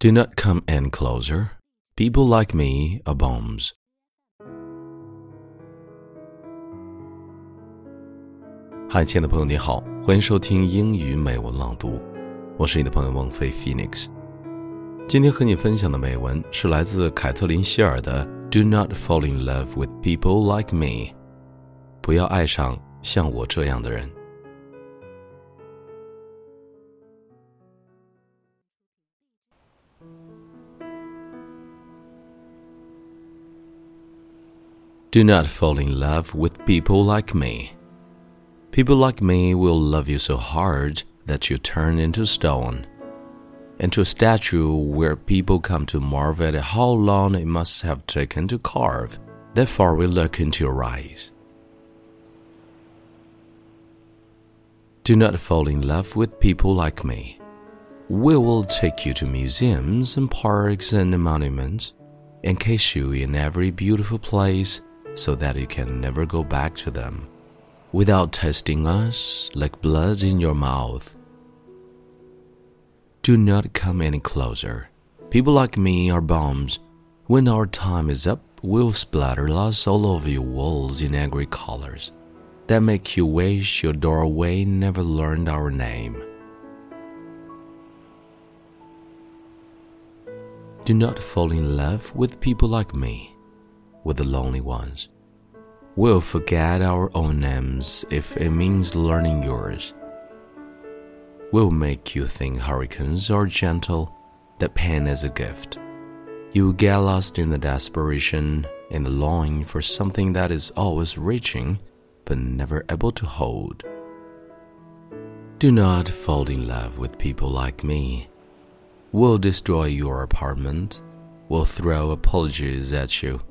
Do not come any closer. People like me are bombs. 嗨，亲爱的朋友，你好，欢迎收听英语美文朗读，我是你的朋友孟非 Phoenix。今天和你分享的美文是来自凯特琳希尔的《Do not fall in love with people like me》，不要爱上像我这样的人。 Do not fall in love with people like me. People like me will love you so hard that you turn into stone, into a statue where people come to marvel at how long it must have taken to carve. Therefore, we look into your eyes. Do not fall in love with people like me. We will take you to museums and parks and monuments, and kiss you in every beautiful place so that you can never go back to them without tasting us like blood in your mouth. Do not come any closer. People like me are bombs. When our time is up, we'll splatter us all over your walls in angry colors that make you wish your doorway never learned our name. Do not fall in love with people like me with the lonely ones. We'll forget our own names if it means learning yours. We'll make you think hurricanes are gentle, that pain is a gift. You'll get lost in the desperation, in the longing for something that is always reaching, but never able to hold. Do not fall in love with people like me. We'll destroy your apartment. We'll throw apologies at you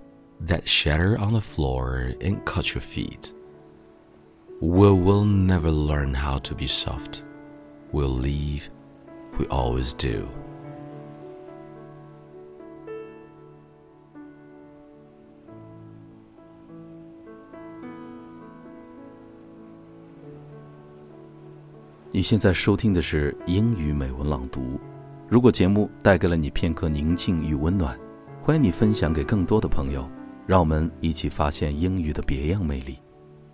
that shatter on the floor and cut your feet. We will never learn how to be soft. We'll leave. We always do. 你现在收听的是英语美文朗读。如果节目带给了你片刻宁静与温暖，欢迎你分享给更多的朋友。让我们一起发现英语的别样魅力，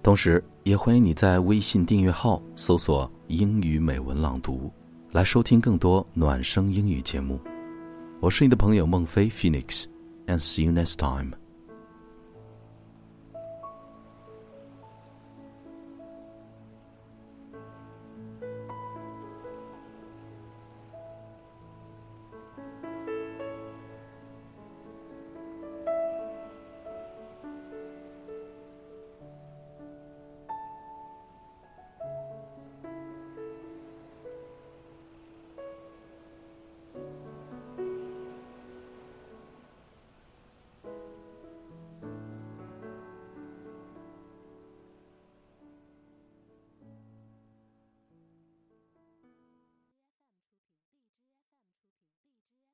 同时也欢迎你在微信订阅号搜索“英语美文朗读”，来收听更多暖声英语节目。我是你的朋友孟非 Phoenix，and see you next time。